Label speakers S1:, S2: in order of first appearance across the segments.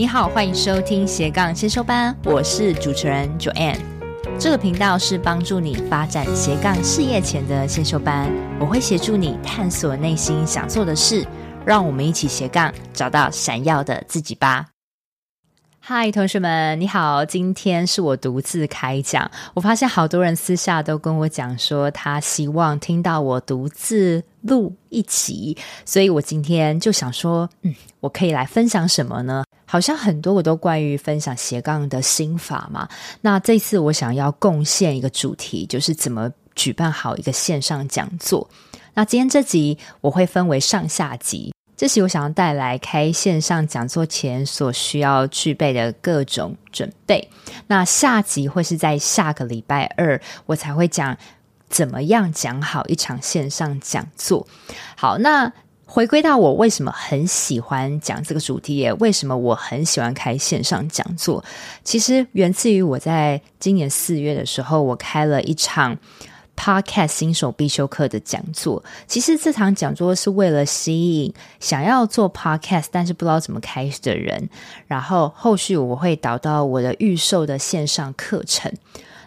S1: 你好，欢迎收听斜杠先修班，我是主持人 Joanne。这个频道是帮助你发展斜杠事业前的先修班，我会协助你探索内心想做的事，让我们一起斜杠找到闪耀的自己吧。嗨，同学们，你好！今天是我独自开讲。我发现好多人私下都跟我讲说，他希望听到我独自录一集，所以我今天就想说，嗯，我可以来分享什么呢？好像很多我都关于分享斜杠的心法嘛。那这次我想要贡献一个主题，就是怎么举办好一个线上讲座。那今天这集我会分为上下集。这期我想要带来开线上讲座前所需要具备的各种准备。那下集会是在下个礼拜二，我才会讲怎么样讲好一场线上讲座。好，那回归到我为什么很喜欢讲这个主题，也为什么我很喜欢开线上讲座，其实源自于我在今年四月的时候，我开了一场。Podcast 新手必修课的讲座，其实这场讲座是为了吸引想要做 Podcast 但是不知道怎么开始的人，然后后续我会导到我的预售的线上课程。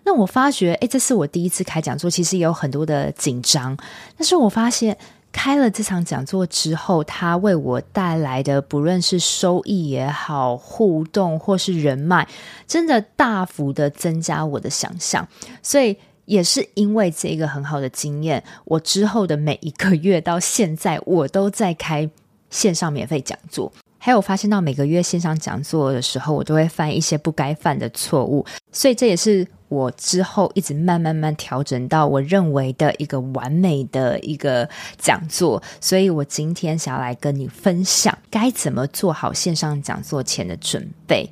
S1: 那我发觉，诶，这是我第一次开讲座，其实有很多的紧张，但是我发现开了这场讲座之后，它为我带来的不论是收益也好，互动或是人脉，真的大幅的增加我的想象，所以。也是因为这个很好的经验，我之后的每一个月到现在，我都在开线上免费讲座。还有发现到每个月线上讲座的时候，我都会犯一些不该犯的错误，所以这也是我之后一直慢慢慢调整到我认为的一个完美的一个讲座。所以我今天想要来跟你分享，该怎么做好线上讲座前的准备。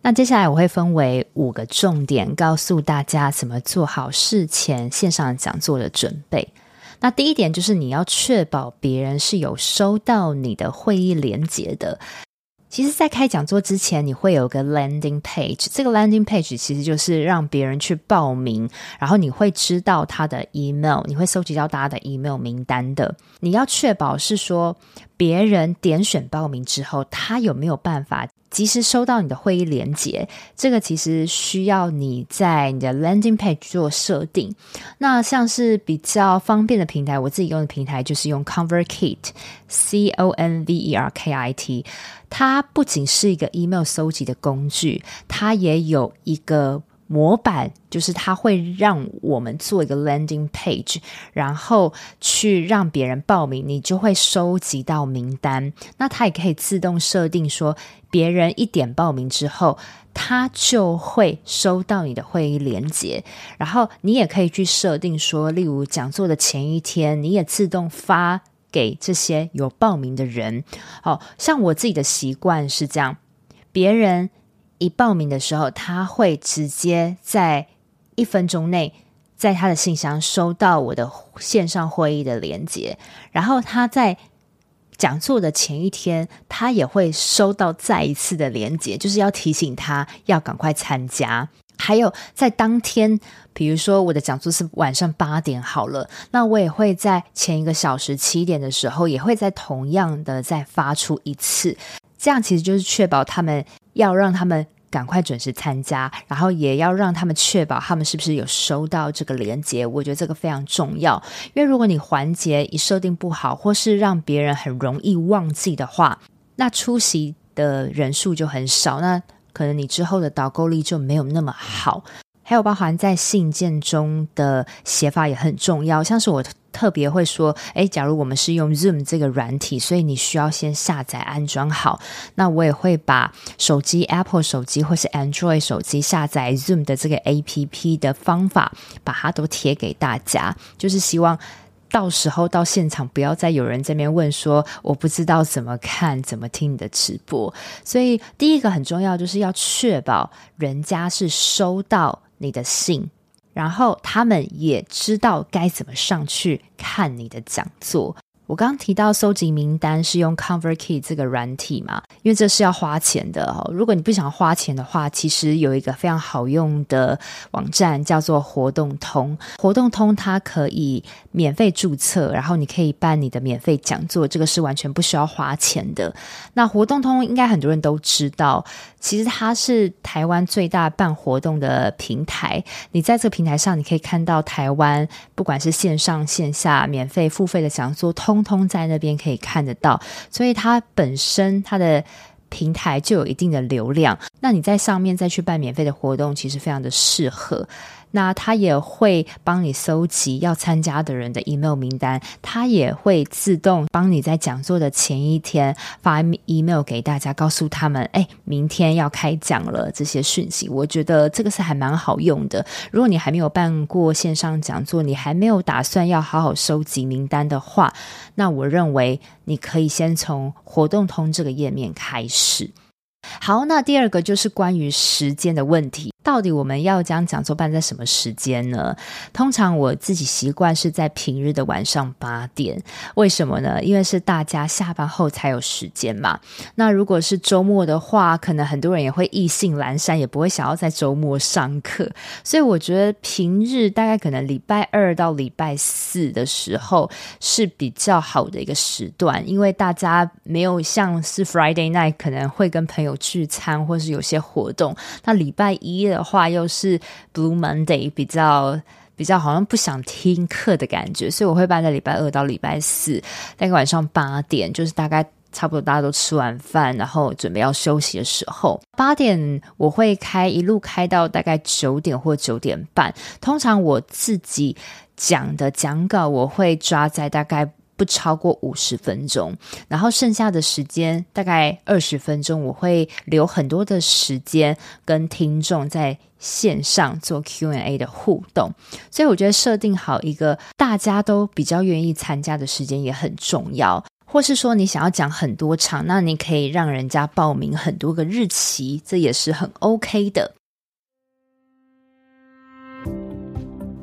S1: 那接下来我会分为五个重点，告诉大家怎么做好事前线上讲座的准备。那第一点就是你要确保别人是有收到你的会议连接的。其实，在开讲座之前，你会有个 landing page，这个 landing page 其实就是让别人去报名，然后你会知道他的 email，你会收集到大家的 email 名单的。你要确保是说，别人点选报名之后，他有没有办法及时收到你的会议连接，这个其实需要你在你的 landing page 做设定。那像是比较方便的平台，我自己用的平台就是用 ConvertKit，C O N V E R K I T。它不仅是一个 email 搜集的工具，它也有一个。模板就是它会让我们做一个 landing page，然后去让别人报名，你就会收集到名单。那它也可以自动设定说，别人一点报名之后，他就会收到你的会议连接。然后你也可以去设定说，例如讲座的前一天，你也自动发给这些有报名的人。好，像我自己的习惯是这样，别人。一报名的时候，他会直接在一分钟内，在他的信箱收到我的线上会议的连接，然后他在讲座的前一天，他也会收到再一次的连接，就是要提醒他要赶快参加。还有在当天，比如说我的讲座是晚上八点好了，那我也会在前一个小时七点的时候，也会在同样的再发出一次。这样其实就是确保他们要让他们赶快准时参加，然后也要让他们确保他们是不是有收到这个连结。我觉得这个非常重要，因为如果你环节一设定不好，或是让别人很容易忘记的话，那出席的人数就很少，那可能你之后的导购力就没有那么好。还有包含在信件中的写法也很重要，像是我特别会说，诶，假如我们是用 Zoom 这个软体，所以你需要先下载安装好。那我也会把手机 Apple 手机或是 Android 手机下载 Zoom 的这个 APP 的方法，把它都贴给大家，就是希望到时候到现场不要再有人这边问说我不知道怎么看怎么听你的直播。所以第一个很重要，就是要确保人家是收到。你的信，然后他们也知道该怎么上去看你的讲座。我刚刚提到搜集名单是用 ConvertKit 这个软体嘛，因为这是要花钱的哦。如果你不想花钱的话，其实有一个非常好用的网站叫做活动通。活动通它可以免费注册，然后你可以办你的免费讲座，这个是完全不需要花钱的。那活动通应该很多人都知道，其实它是台湾最大办活动的平台。你在这个平台上，你可以看到台湾不管是线上线下免费付费的讲座通。通通在那边可以看得到，所以它本身它的平台就有一定的流量。那你在上面再去办免费的活动，其实非常的适合。那他也会帮你搜集要参加的人的 email 名单，他也会自动帮你在讲座的前一天发 email 给大家，告诉他们，哎，明天要开讲了这些讯息。我觉得这个是还蛮好用的。如果你还没有办过线上讲座，你还没有打算要好好收集名单的话，那我认为你可以先从活动通这个页面开始。好，那第二个就是关于时间的问题。到底我们要将讲座办在什么时间呢？通常我自己习惯是在平日的晚上八点。为什么呢？因为是大家下班后才有时间嘛。那如果是周末的话，可能很多人也会意兴阑珊，也不会想要在周末上课。所以我觉得平日大概可能礼拜二到礼拜四的时候是比较好的一个时段，因为大家没有像是 Friday night 可能会跟朋友聚餐或是有些活动。那礼拜一的的话又是 Blue Monday，比较比较好像不想听课的感觉，所以我会办在礼拜二到礼拜四，大概晚上八点，就是大概差不多大家都吃完饭，然后准备要休息的时候，八点我会开一路开到大概九点或九点半。通常我自己讲的讲稿我会抓在大概。不超过五十分钟，然后剩下的时间大概二十分钟，我会留很多的时间跟听众在线上做 Q&A 的互动。所以我觉得设定好一个大家都比较愿意参加的时间也很重要。或是说你想要讲很多场，那你可以让人家报名很多个日期，这也是很 OK 的。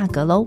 S1: 价格喽。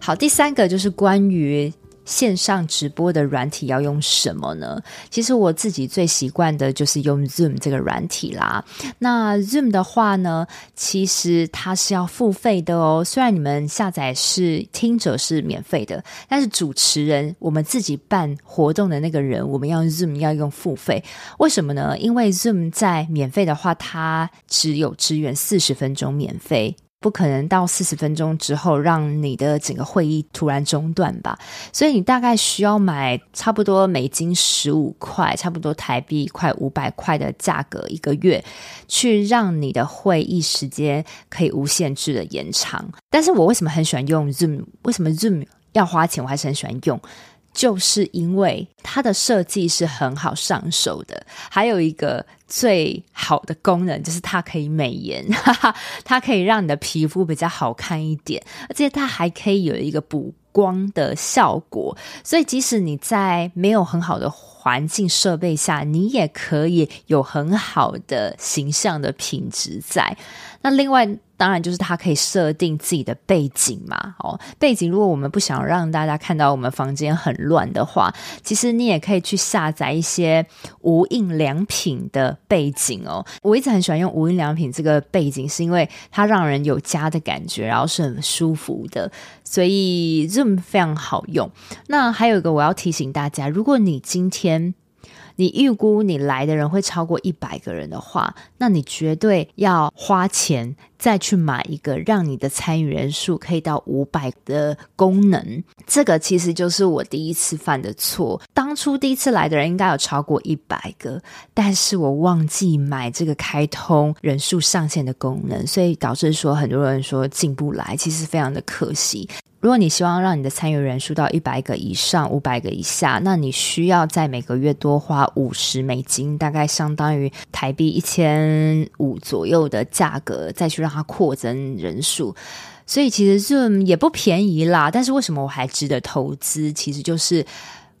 S1: 好，第三个就是关于线上直播的软体要用什么呢？其实我自己最习惯的就是用 Zoom 这个软体啦。那 Zoom 的话呢，其实它是要付费的哦。虽然你们下载是听者是免费的，但是主持人我们自己办活动的那个人，我们要 Zoom 要用付费。为什么呢？因为 Zoom 在免费的话，它只有支援四十分钟免费。不可能到四十分钟之后让你的整个会议突然中断吧？所以你大概需要买差不多美金十五块，差不多台币快五百块的价格一个月，去让你的会议时间可以无限制的延长。但是我为什么很喜欢用 Zoom？为什么 Zoom 要花钱？我还是很喜欢用。就是因为它的设计是很好上手的，还有一个最好的功能就是它可以美颜，哈哈，它可以让你的皮肤比较好看一点，而且它还可以有一个补光的效果，所以即使你在没有很好的环境设备下，你也可以有很好的形象的品质在。那另外。当然，就是它可以设定自己的背景嘛。哦，背景如果我们不想让大家看到我们房间很乱的话，其实你也可以去下载一些无印良品的背景哦。我一直很喜欢用无印良品这个背景，是因为它让人有家的感觉，然后是很舒服的，所以 Zoom 非常好用。那还有一个我要提醒大家，如果你今天你预估你来的人会超过一百个人的话，那你绝对要花钱再去买一个让你的参与人数可以到五百的功能。这个其实就是我第一次犯的错。当初第一次来的人应该有超过一百个，但是我忘记买这个开通人数上限的功能，所以导致说很多人说进不来，其实非常的可惜。如果你希望让你的参与人数到一百个以上，五百个以下，那你需要在每个月多花五十美金，大概相当于台币一千五左右的价格，再去让它扩增人数。所以其实 Zoom 也不便宜啦。但是为什么我还值得投资？其实就是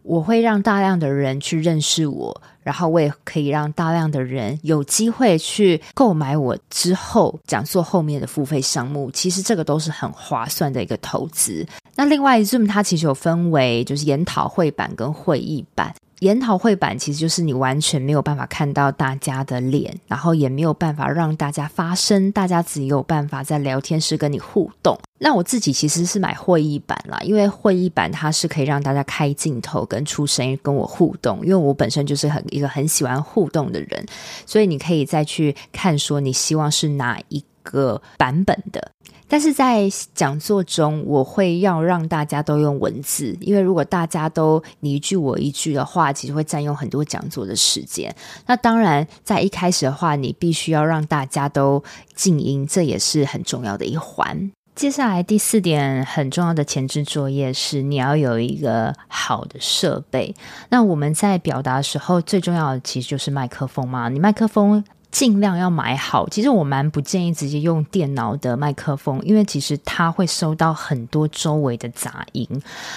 S1: 我会让大量的人去认识我。然后我也可以让大量的人有机会去购买我之后讲座后面的付费项目，其实这个都是很划算的一个投资。那另外，Zoom 它其实有分为就是研讨会版跟会议版。研讨会版其实就是你完全没有办法看到大家的脸，然后也没有办法让大家发声，大家只有办法在聊天室跟你互动。那我自己其实是买会议版啦，因为会议版它是可以让大家开镜头跟出声音跟我互动，因为我本身就是很一个很喜欢互动的人，所以你可以再去看说你希望是哪一个版本的。但是在讲座中，我会要让大家都用文字，因为如果大家都你一句我一句的话，其实会占用很多讲座的时间。那当然，在一开始的话，你必须要让大家都静音，这也是很重要的一环。接下来第四点很重要的前置作业是，你要有一个好的设备。那我们在表达的时候，最重要的其实就是麦克风嘛，你麦克风。尽量要买好。其实我蛮不建议直接用电脑的麦克风，因为其实它会收到很多周围的杂音。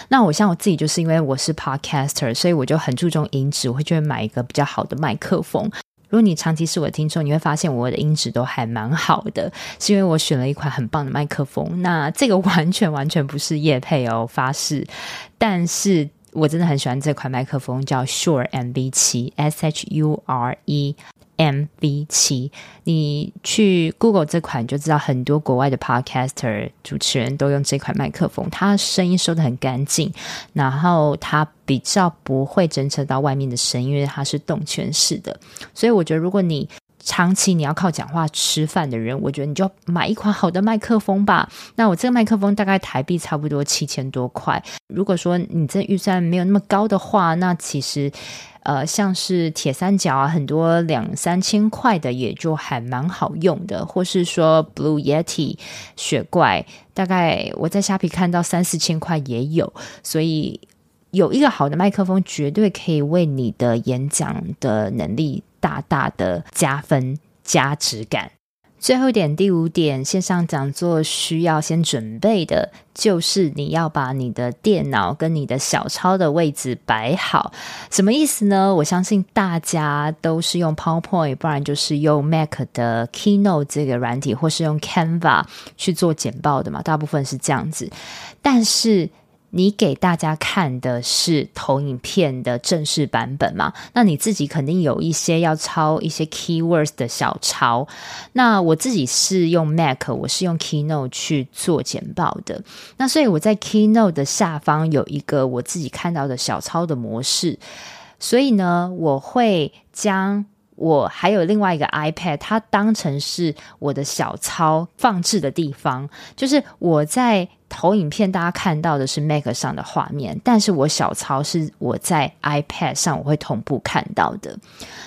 S1: 那我像我自己，就是因为我是 podcaster，所以我就很注重音质，我会觉得买一个比较好的麦克风。如果你长期是我的听众，你会发现我的音质都还蛮好的，是因为我选了一款很棒的麦克风。那这个完全完全不是业配哦，发誓。但是我真的很喜欢这款麦克风，叫 Shure MV7 S H U R E。M V 七。你去 Google 这款就知道，很多国外的 Podcaster 主持人都用这款麦克风，它声音收的很干净，然后它比较不会侦测到外面的声音，因为它是动圈式的，所以我觉得如果你长期你要靠讲话吃饭的人，我觉得你就买一款好的麦克风吧。那我这个麦克风大概台币差不多七千多块，如果说你这预算没有那么高的话，那其实。呃，像是铁三角啊，很多两三千块的也就还蛮好用的，或是说 Blue Yeti 雪怪，大概我在虾皮看到三四千块也有，所以有一个好的麦克风，绝对可以为你的演讲的能力大大的加分加值感。最后一点，第五点，线上讲座需要先准备的，就是你要把你的电脑跟你的小抄的位置摆好。什么意思呢？我相信大家都是用 PowerPoint，不然就是用 Mac 的 Keynote 这个软体，或是用 Canva 去做简报的嘛，大部分是这样子。但是你给大家看的是投影片的正式版本嘛？那你自己肯定有一些要抄一些 keywords 的小抄。那我自己是用 Mac，我是用 Keynote 去做简报的。那所以我在 Keynote 的下方有一个我自己看到的小抄的模式。所以呢，我会将我还有另外一个 iPad，它当成是我的小抄放置的地方，就是我在。投影片大家看到的是 Mac 上的画面，但是我小抄是我在 iPad 上我会同步看到的。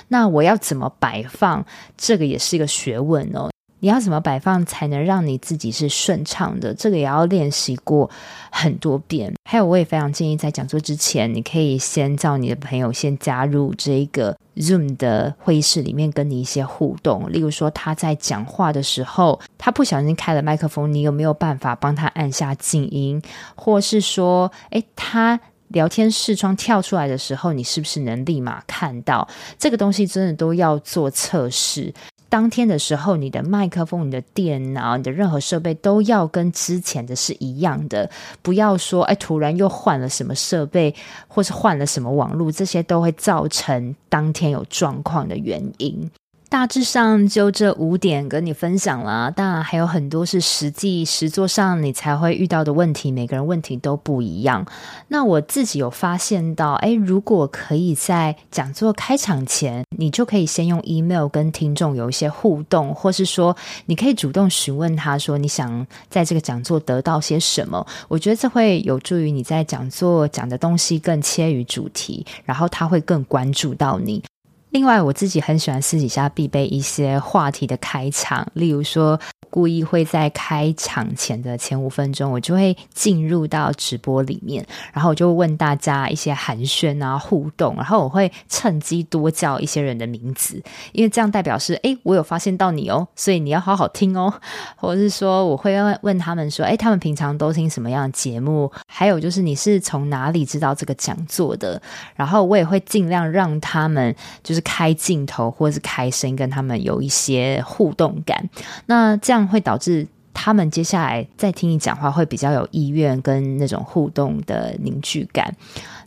S1: 那我要怎么摆放？这个也是一个学问哦。你要怎么摆放才能让你自己是顺畅的？这个也要练习过很多遍。还有，我也非常建议在讲座之前，你可以先叫你的朋友先加入这个 Zoom 的会议室里面，跟你一些互动。例如说，他在讲话的时候，他不小心开了麦克风，你有没有办法帮他按下静音？或是说，诶，他聊天视窗跳出来的时候，你是不是能立马看到？这个东西真的都要做测试。当天的时候，你的麦克风、你的电脑、你的任何设备都要跟之前的是一样的，不要说哎，突然又换了什么设备，或是换了什么网络，这些都会造成当天有状况的原因。大致上就这五点跟你分享了，当然还有很多是实际实作上你才会遇到的问题，每个人问题都不一样。那我自己有发现到，诶，如果可以在讲座开场前，你就可以先用 email 跟听众有一些互动，或是说你可以主动询问他说你想在这个讲座得到些什么。我觉得这会有助于你在讲座讲的东西更切于主题，然后他会更关注到你。另外，我自己很喜欢私底下必备一些话题的开场，例如说，故意会在开场前的前五分钟，我就会进入到直播里面，然后我就问大家一些寒暄啊、互动，然后我会趁机多叫一些人的名字，因为这样代表是，诶，我有发现到你哦，所以你要好好听哦，或者是说，我会问问他们说，诶，他们平常都听什么样的节目？还有就是你是从哪里知道这个讲座的？然后我也会尽量让他们就是开镜头或者是开声，跟他们有一些互动感。那这样。会导致他们接下来再听你讲话会比较有意愿跟那种互动的凝聚感。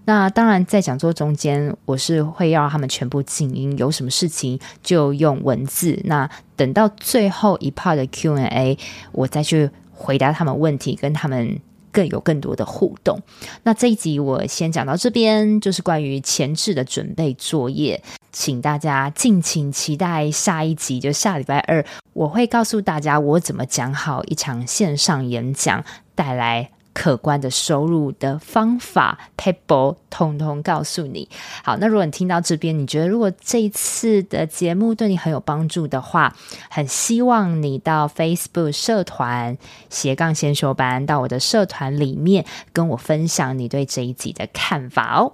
S1: 那当然，在讲座中间，我是会要他们全部静音，有什么事情就用文字。那等到最后一 part 的 Q&A，我再去回答他们问题，跟他们更有更多的互动。那这一集我先讲到这边，就是关于前置的准备作业。请大家敬请期待下一集，就下礼拜二，我会告诉大家我怎么讲好一场线上演讲，带来可观的收入的方法，paper 通通告诉你。好，那如果你听到这边，你觉得如果这一次的节目对你很有帮助的话，很希望你到 Facebook 社团斜杠先修班，到我的社团里面跟我分享你对这一集的看法哦。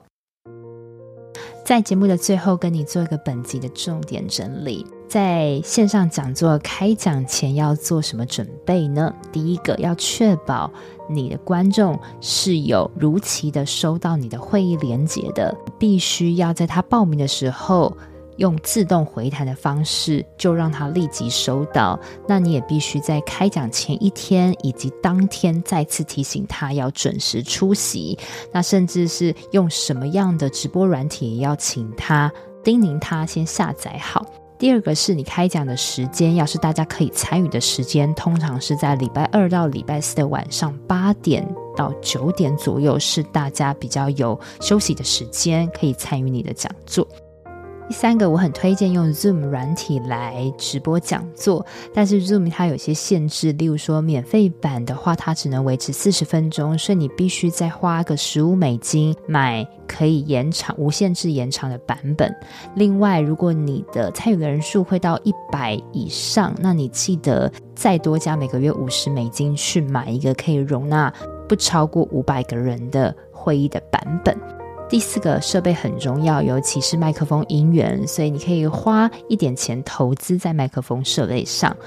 S1: 在节目的最后，跟你做一个本集的重点整理。在线上讲座开讲前要做什么准备呢？第一个，要确保你的观众是有如期的收到你的会议连接的，必须要在他报名的时候。用自动回弹的方式，就让他立即收到。那你也必须在开讲前一天以及当天再次提醒他要准时出席。那甚至是用什么样的直播软体，也要请他叮咛他先下载好。第二个是你开讲的时间，要是大家可以参与的时间，通常是在礼拜二到礼拜四的晚上八点到九点左右，是大家比较有休息的时间，可以参与你的讲座。第三个，我很推荐用 Zoom 软体来直播讲座，但是 Zoom 它有些限制，例如说免费版的话，它只能维持四十分钟，所以你必须再花个十五美金买可以延长、无限制延长的版本。另外，如果你的参与的人数会到一百以上，那你记得再多加每个月五十美金去买一个可以容纳不超过五百个人的会议的版本。第四个设备很重要，尤其是麦克风音源，所以你可以花一点钱投资在麦克风设备上。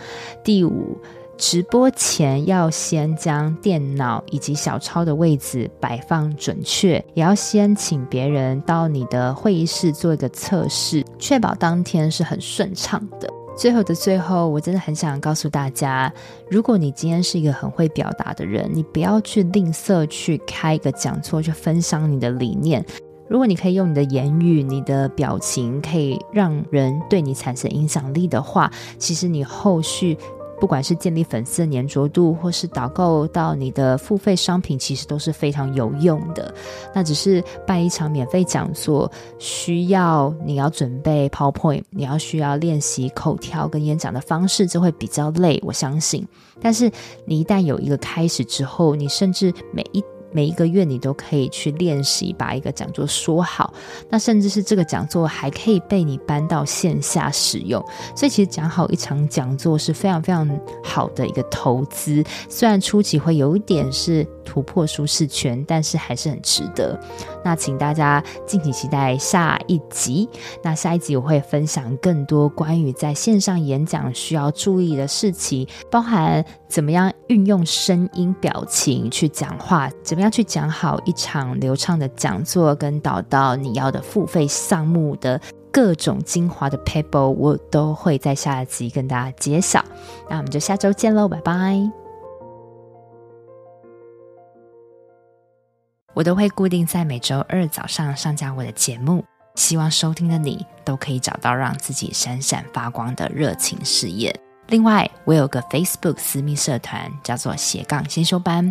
S1: 第五，直播前要先将电脑以及小抄的位置摆放准确，也要先请别人到你的会议室做一个测试，确保当天是很顺畅的。最后的最后，我真的很想告诉大家，如果你今天是一个很会表达的人，你不要去吝啬去开一个讲座，去分享你的理念。如果你可以用你的言语、你的表情，可以让人对你产生影响力的话，其实你后续。不管是建立粉丝的粘着度，或是导购到你的付费商品，其实都是非常有用的。那只是办一场免费讲座，需要你要准备 PowerPoint，你要需要练习口条跟演讲的方式，就会比较累，我相信。但是你一旦有一个开始之后，你甚至每一每一个月你都可以去练习把一个讲座说好，那甚至是这个讲座还可以被你搬到线下使用，所以其实讲好一场讲座是非常非常好的一个投资，虽然初期会有一点是突破舒适圈，但是还是很值得。那请大家敬请期待下一集，那下一集我会分享更多关于在线上演讲需要注意的事情，包含怎么样运用声音表情去讲话，怎么。要去讲好一场流畅的讲座，跟导到你要的付费项目的各种精华的 paper，我都会在下一集跟大家揭晓。那我们就下周见喽，拜拜！我都会固定在每周二早上上架我的节目，希望收听的你都可以找到让自己闪闪发光的热情事业。另外，我有个 Facebook 私密社团，叫做斜杠先修班。